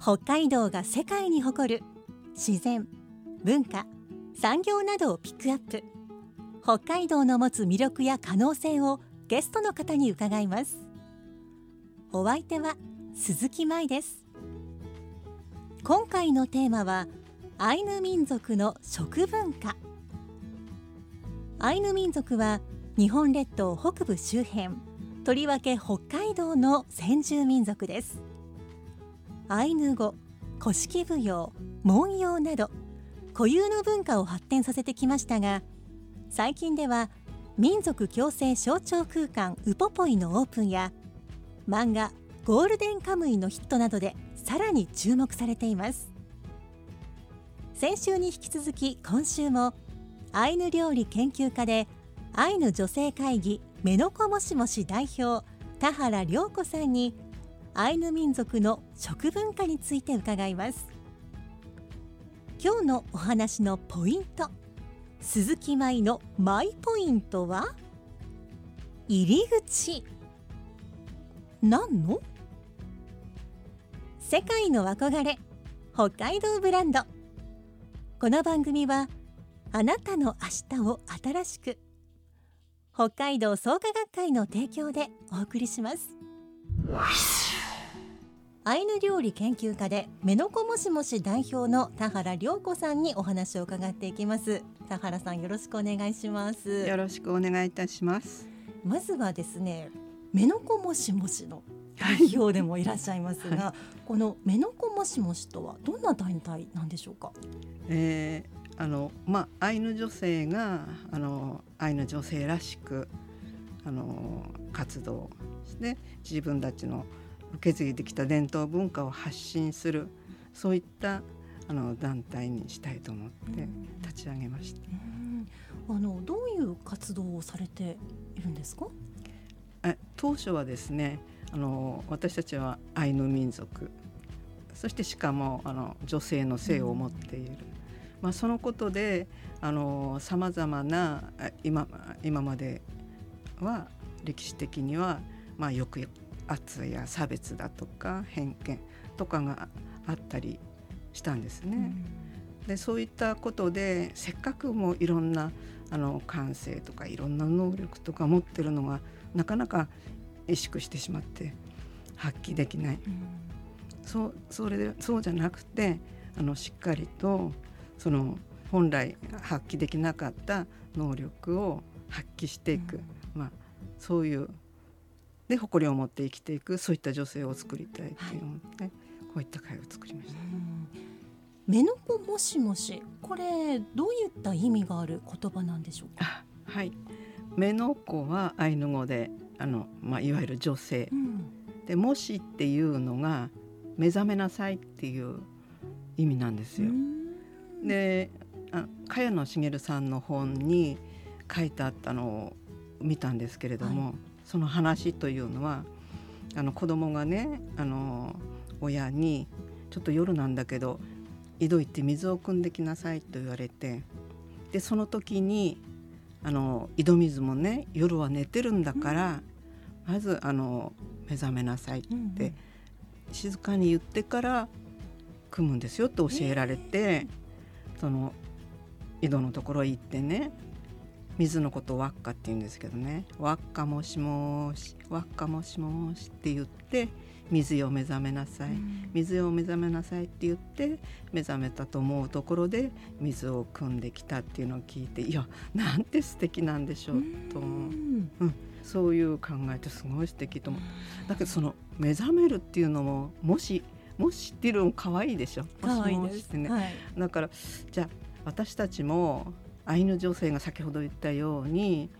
北海道が世界に誇る自然文化産業などをピックアップ。北海道の持つ魅力や可能性をゲストの方に伺います。お相手は鈴木舞です。今回のテーマはアイヌ民族の食文化。アイヌ民族は日本列島北部周辺とりわけ北海道の先住民族です。アイヌ語古式舞踊文様など固有の文化を発展させてきましたが最近では民族共生象徴空間ウポポイのオープンや漫画ゴールデンカムイのヒットなどでさらに注目されています。先週に引き続き今週もアイヌ料理研究家でアイヌ女性会議メノコもしもし代表田原涼子さんにアイヌ民族の食文化について伺います。今日のお話のポイント鈴木舞のマイポイントは入り口。何の？世界の憧れ北海道ブランド。この番組はあなたの明日を新しく北海道創価学会の提供でお送りします。アイヌ料理研究家でメノコもしもし代表の田原涼子さんにお話を伺っていきます。田原さんよろしくお願いします。よろしくお願いいたします。まずはですねメノコもしもしの代表でもいらっしゃいますが、はい、このメノコもしもしとはどんな団体なんでしょうか、えー、あのまあアイヌ女性があのアイヌ女性らしくあの活動して自分たちの受け継いできた伝統文化を発信するそういったあの団体にしたいと思って立ち上げました。あのどういう活動をされているんですか？え当初はですね、あの私たちはアイヌ民族、そしてしかもあの女性の性を持っている。うん、まあそのことであのさまざまな今今までは歴史的にはまあよく圧や差別だとか偏見とかがあったりしたんですね。うん、でそういったことでせっかくもいろんなあの感性とかいろんな能力とか持ってるのがなかなか萎縮してしまって発揮できない、うん、そうそれでそうじゃなくてあのしっかりとその本来発揮できなかった能力を発揮していく、うん、まあ、そういうで誇りを持って生きていくそういった女性を作りたいっていう思って、はい、こういった会を作りました。メノコもしもしこれどういった意味がある言葉なんでしょうか？はい、メノコはアイヌ語であのまあいわゆる女性、うん、でもしっていうのが目覚めなさいっていう意味なんですよ。で、あ茅野茂さんの本に書いてあったのを見たんですけれども。はいその話というのはあの子供がねあの親に「ちょっと夜なんだけど井戸行って水を汲んできなさい」と言われてでその時にあの井戸水もね夜は寝てるんだから、うん、まずあの目覚めなさいって、うんうん、静かに言ってから汲むんですよって教えられて、えー、その井戸のところへ行ってね水のこと輪っかって言うんですけどね「輪っかもしもし輪っかもしもし」って言って水よ目覚めなさい、水よ目覚めなさいって言って目覚めたと思うところで水を汲んできたっていうのを聞いていやなんて素敵なんでしょうと思う、うん、そういう考えってすごい素敵と思う。だけどその目覚めるっていうのももしもしっていうのも可愛いでしょ？可愛いです、ね、はい、だからじゃあ私たちもアイヌ女性が先ほど言ったように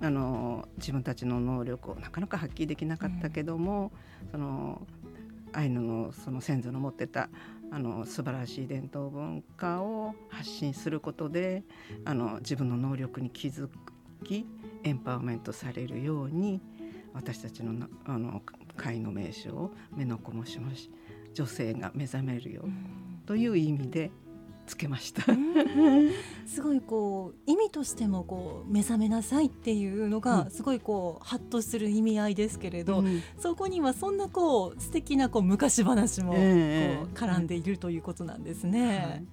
あの自分たちの能力をなかなか発揮できなかったけども、うん、そのアイヌのその先祖の持ってたあの素晴らしい伝統文化を発信することであの自分の能力に気づきエンパワーメントされるように私たちのあの会の名称を目のこもしもし女性が目覚めるよという意味でつけました。すごいこう意味としてもこう目覚めなさいっていうのがすごいこうハッとする意味合いですけれど、うん、そこにはそんなこう素敵なこう昔話もこう絡んでいるということなんですね。はい、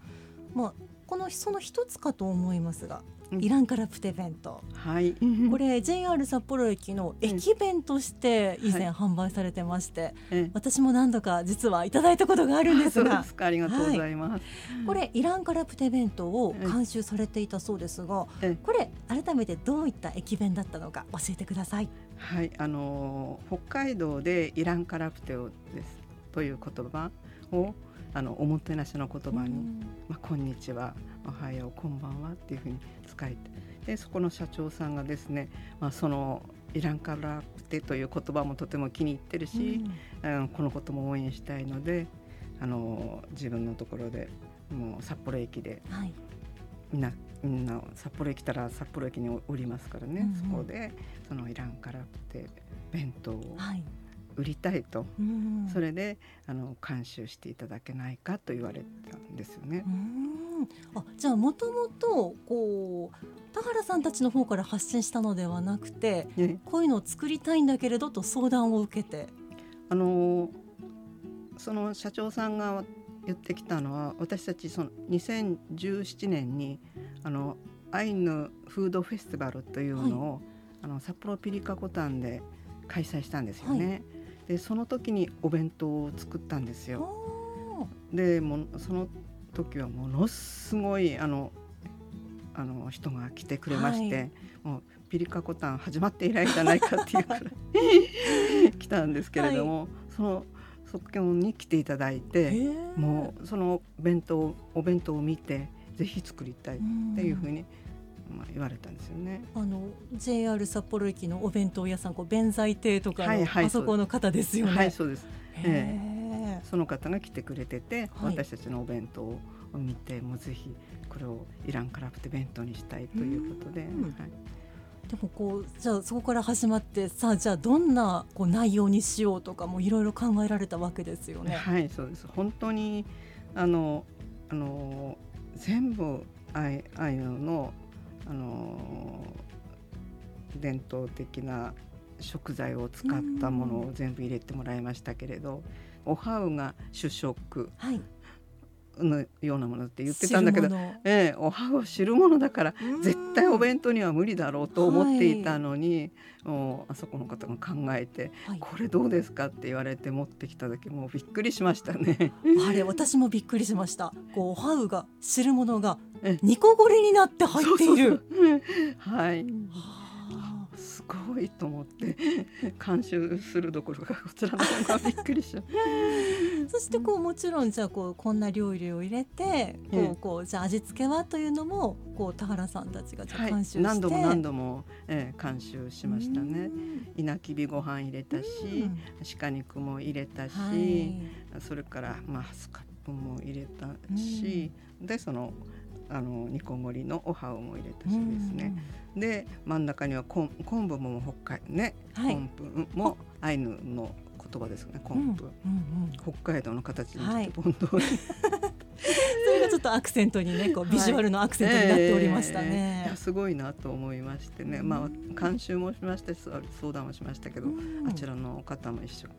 まあこのその一つかと思いますがイランカラプテ弁当、はい、これ JR 札幌駅の駅弁として以前販売されてまして、はい、私も何度か実はいただいたことがあるんですが。ありがとうございます、はい、これイランカラプテ弁当を監修されていたそうですが、これ改めてどういった駅弁だったのか教えてください。はい。あの北海道でイランカラプテをですという言葉をあのおもてなしの言葉に「まあ、こんにちは」「おはよう」「こんばんは」っていうふうに使えてでそこの社長さんがですね、まあ、そのイランカラプテという言葉もとても気に入ってるし、うん、このことも応援したいのであの自分のところでもう札幌駅で、はい、みんなみんな札幌駅来たら札幌駅におりますからね、うんうん、そこでそのイランカラプテ弁当を、はい売りたいと、うん、それであの監修していただけないかと言われたんですよね。あじゃあもともとこう田原さんたちの方から発信したのではなくて、ね、こういうのを作りたいんだけれどと相談を受けて。あのその社長さんが言ってきたのは私たちその2017年にあのアイヌフードフェスティバルというのを、はい、あの札幌ピリカコタンで開催したんですよね。はいでその時にお弁当を作ったんですよ。でもその時はものすごいあのあの人が来てくれまして、はい、もうピリカコタン始まって以来じゃないかっていうくらい 来たんですけれども、はい、その即興に来ていただいてもうその弁当お弁当を見てぜひ作りたいっていうふうにまあ、言われたんですよね。あの JR 札幌駅のお弁当屋さんこう弁財亭とかの、あそこの方ですよね。はいそうです。ええー、その方が来てくれてて、はい、私たちのお弁当を見てもうぜひこれをイランカラプテ弁当にしたいということで。はいでもこうじゃあそこから始まってさあじゃあどんなこう内容にしようとかもいろいろ考えられたわけですよね。はいそうです本当にあのあの全部あいあいのあの伝統的な食材を使ったものを全部入れてもらいましたけれど、おはうが主食のようなものって言ってたんだけど、ええ、おはうは汁物だから絶対お弁当には無理だろうと思っていたのに、もうあそこの方が考えて、はい、これどうですかって言われて持ってきた時もうびっくりしましたね。あれ私もびっくりしました。こうおはうが汁物が煮こごりになって入っている。はい。すごいと思って監修するどころかこちらの方がびっくりしちゃう。そしてこうもちろんじゃあこうこんな料理を入れてこうこうじゃあ味付けはというのもこう田原さんたちがじゃ監修して、はい、何度も何度も、えー、監修しましたね。稲きびご飯入れたし、鹿肉も入れたし、はい、それからまあスカップも入れたし、でそのあの煮こごりのおはおも入れたしですね、で真ん中には昆昆布も北海ね、はい、昆布もアイヌの言葉ですね昆布、うんうん。うん、北海道の形にして本当に、それがちょっとアクセントにねこうビジュアルのアクセントになっておりましたね、えー、すごいなと思いましてね、まあ監修もしましたし相談もしましたけど、あちらの方も一緒に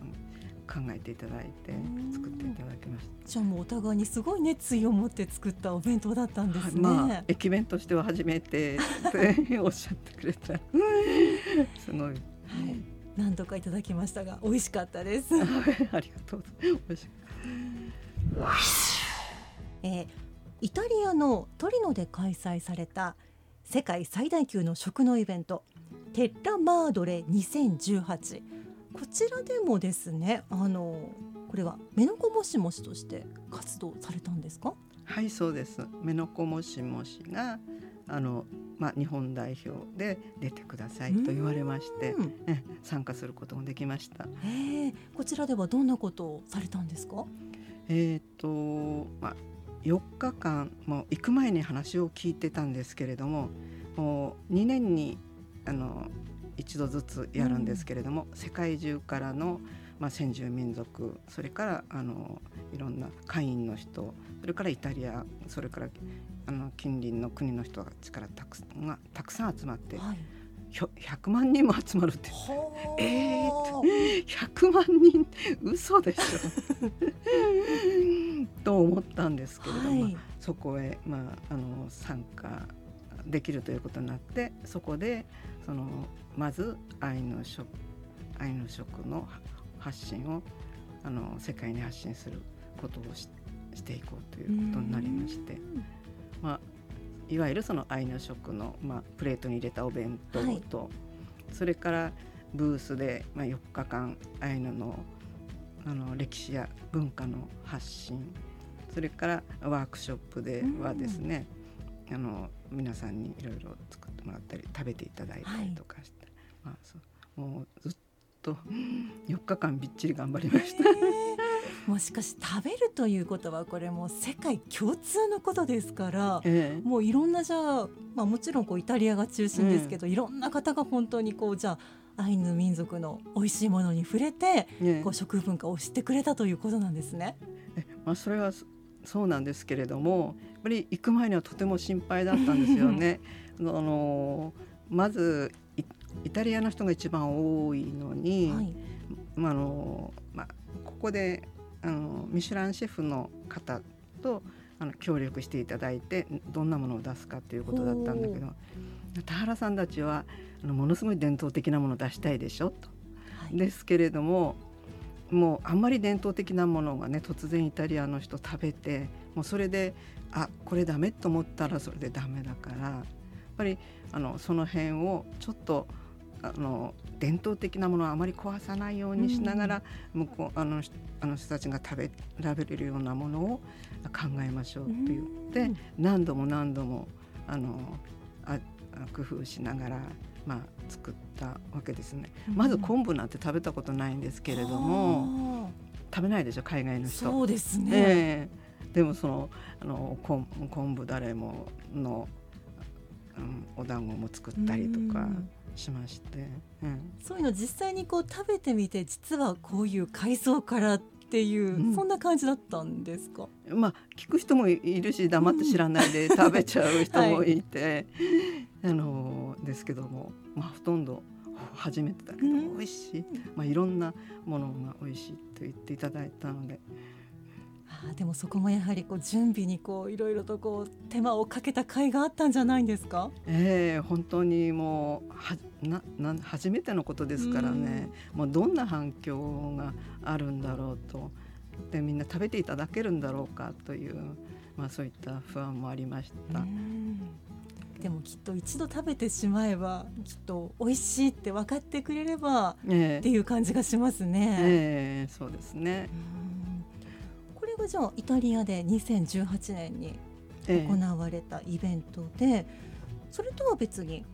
考えていただいて作っていただきました。じゃあもうお互いにすごい熱意を持って作ったお弁当だったんですね、まあ、駅弁としては初めてっておっしゃってくれた。すごい、はい、何度かいただきましたが美味しかったです。ありがとう美味しかえー、イタリアのトリノで開催された世界最大級の食のイベントテッラマードレ2018こちらでもですねあのこれはメノコモシモシとして活動されたんですか？はいそうです。メノコモシモシがあの、まあ、日本代表で出てくださいと言われまして参加することもできました。こちらではどんなことをされたんですか？ええっ、とまあ4日間もう行く前に話を聞いてたんですけれどももう2年にあの一度ずつやるんですけれども、うん、世界中からの、まあ、先住民族それからあのいろんな会員の人それからイタリアそれからあの近隣の国の人たちからたくがたくさん集まって。はい。100万人も集まるって。えー、100万人って嘘でしょ。と思ったんですけれども、はい、そこへ、まあ、あの参加できるということになってそこでそのまずアイヌ食アイヌ食の発信をあの世界に発信することをししていこうということになりまして、まあ、いわゆるそのアイヌ食の、まあ、プレートに入れたお弁当と、はい、それからブースで、まあ、4日間アイヌのあの歴史や文化の発信それからワークショップではですね、うん、あの皆さんにいろいろ作ってもらったり食べていただいたりとかして、はい、まあ、そうもうずっと 4日間びっちり頑張りました。もしかし食べるということはこれもう世界共通のことですから、ええ、もういろんなじゃあ、まあ、もちろんこうイタリアが中心ですけど、うん、いろんな方が本当にこうじゃあアイヌ民族の美味しいものに触れて、ね、こう食文化を知ってくれたということなんですね。えまあ、それはそうなんですけれどもやっぱり行く前にはとても心配だったんですよね。あのまずイタリアの人が一番多いのに、はい、まああのまあ、ここであのミシュランシェフの方とあの協力していただいてどんなものを出すかっていうことだったんだけど田原さんたちはあのものすごい伝統的なものを出したいでしょと。はい、ですけれどももうあんまり伝統的なものがね突然イタリアの人食べてもうそれであこれダメと思ったらそれでダメだからやっぱりあのその辺をちょっとあの伝統的なものをあまり壊さないようにしながら、向こうあのあの人たちが食べられるようなものを考えましょうって言って、何度も何度もあのあ工夫しながら、まあ、作ったわけですね。まず昆布なんて食べたことないんですけれども、食べないでしょ海外の人。そうですね、えー、でもそのあの昆昆布だれもの、うん、お団子も作ったりとか。しまして、うん、そういうの実際にこう食べてみて実はこういう海藻からっていう、うん、そんな感じだったんですか？まあ聞く人もいるし黙って知らないで食べちゃう人もいて、はい、あのですけども、まあ、ほとんど初めてだけど美味しい、まあ、いろんなものが美味しいと言っていただいたので。あでもそこもやはりこう準備にこういろいろとこう手間をかけた甲斐があったんじゃないんですか？ええー、本当にもうはなな初めてのことですからね、うもうどんな反響があるんだろうとでみんな食べていただけるんだろうかという、まあ、そういった不安もありました。でもきっと一度食べてしまえばきっと美味しいって分かってくれれば、えー、っていう感じがしますね。えー、そうですね。れがじゃあイタリアで2018年に行われたイベントで、ええ、それとは別に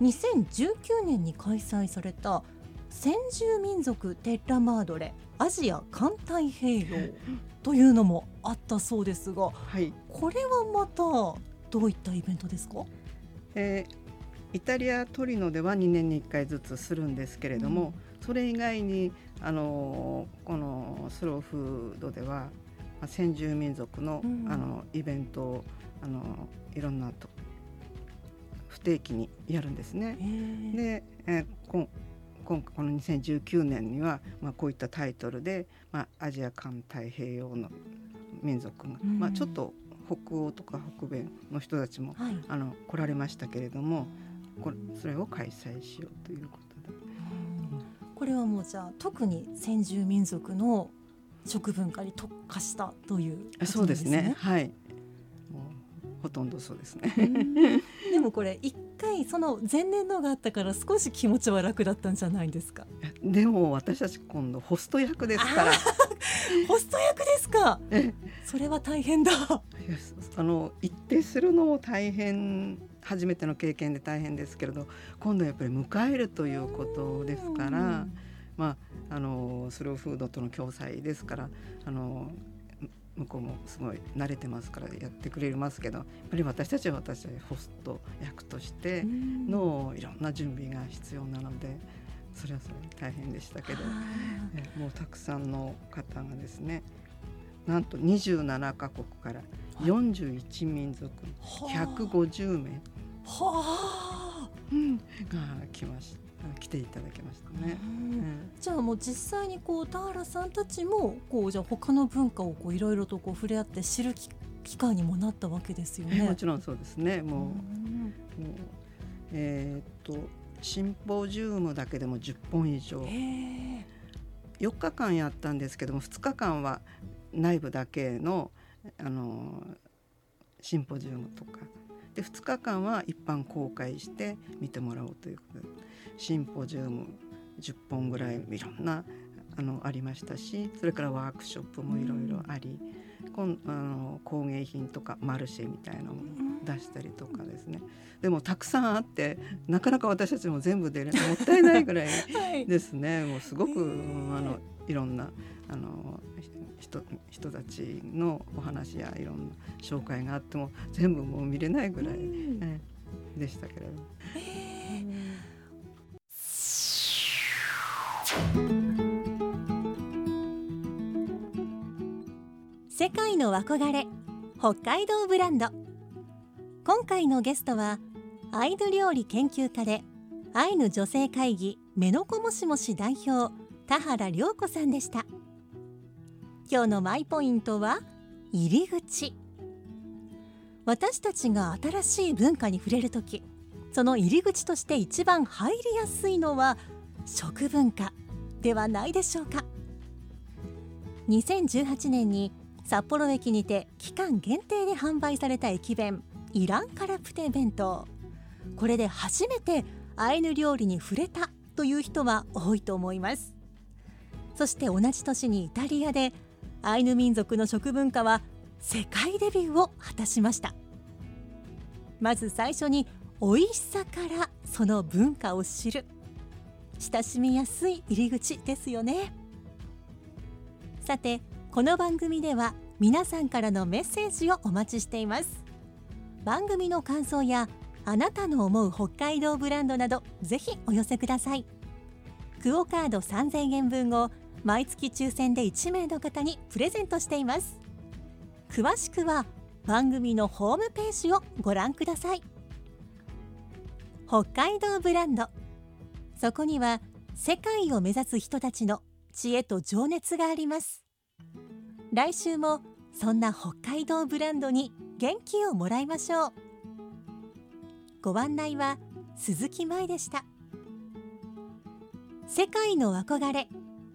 2019年に開催された先住民族テッラマードレアジア環太平洋というのもあったそうですが、はい、これはまたどういったイベントですか、えー、イタリアトリノでは2年に1回ずつするんですけれども、うん、それ以外にあのこのスローフードでは先住民族の,、あのイベントをあのいろんなと不定期にやるんですね。で、えー、こ今この2019年には、まあ、こういったタイトルで、まあ、アジア環太平洋の民族が、まあ、ちょっと北欧とか北米の人たちも、はい、あの来られましたけれどもこれそれを開催しようということで。これはもうじゃあ特に先住民族の食文化に特化したという、ね、そうですね。はい。もうほとんどそうですね。でもこれ一回その前年のがあったから少し気持ちは楽だったんじゃないですか？でも私たち今度ホスト役ですから。ホスト役ですか。それは大変だあの一定するのも大変初めての経験で大変ですけれど今度やっぱり迎えるということですからまあ、あのスローフードとの共催ですからあの向こうもすごい慣れてますからやってくれますけどやっぱり私たちは私たちホスト役としてのいろんな準備が必要なのでそれはそれ大変でしたけど、えもうたくさんの方がですねなんと27カ国から41民族150名が来ました。来ていただきましたね。うん、じゃあもう実際にこう田原さんたちもこうじゃあ他の文化をこういろいろとこう触れ合って知る機会にもなったわけですよね。もちろんそうですね。もう、うん、もうえー、っとシンポジウムだけでも10本以上。4日間やったんですけども2日間は内部だけのあのシンポジウムとか。で2日間は一般公開して見てもらおうということでシンポジウム10本ぐらいいろんなあのありましたしそれからワークショップもいろいろあり、うん、こんあの工芸品とかマルシェみたいなのも出したりとかですね、でもたくさんあってなかなか私たちも全部出るもったいないぐらいですね、はい、もうすごく、あのいろんなあの人人たちのお話やいろんな紹介があっても全部もう見れないぐらい、うん、でしたけれど。世界の憧れ北海道ブランド。今回のゲストはアイヌ料理研究家でアイヌ女性会議メノコモシモシ代表田原涼子さんでした。今日のマイポイントは入り口。私たちが新しい文化に触れる時その入り口として一番入りやすいのは食文化ではないでしょうか。2018年に札幌駅にて期間限定で販売された駅弁イランカラプテ弁当。これで初めてアイヌ料理に触れたという人は多いと思います。そして同じ年にイタリアでアイヌ民族の食文化は世界デビューを果たしました。まず最初に美味しさからその文化を知る。親しみやすい入り口ですよね。さてこの番組では皆さんからのメッセージをお待ちしています。番組の感想やあなたの思う北海道ブランドなどぜひお寄せください。クオカード3000円分を毎月抽選で1名の方にプレゼントしています。詳しくは番組のホームページをご覧ください。北海道ブランド。そこには世界を目指す人たちの知恵と情熱があります。来週もそんな北海道ブランドに元気をもらいましょう。ご案内は鈴木舞でした。世界の憧れ。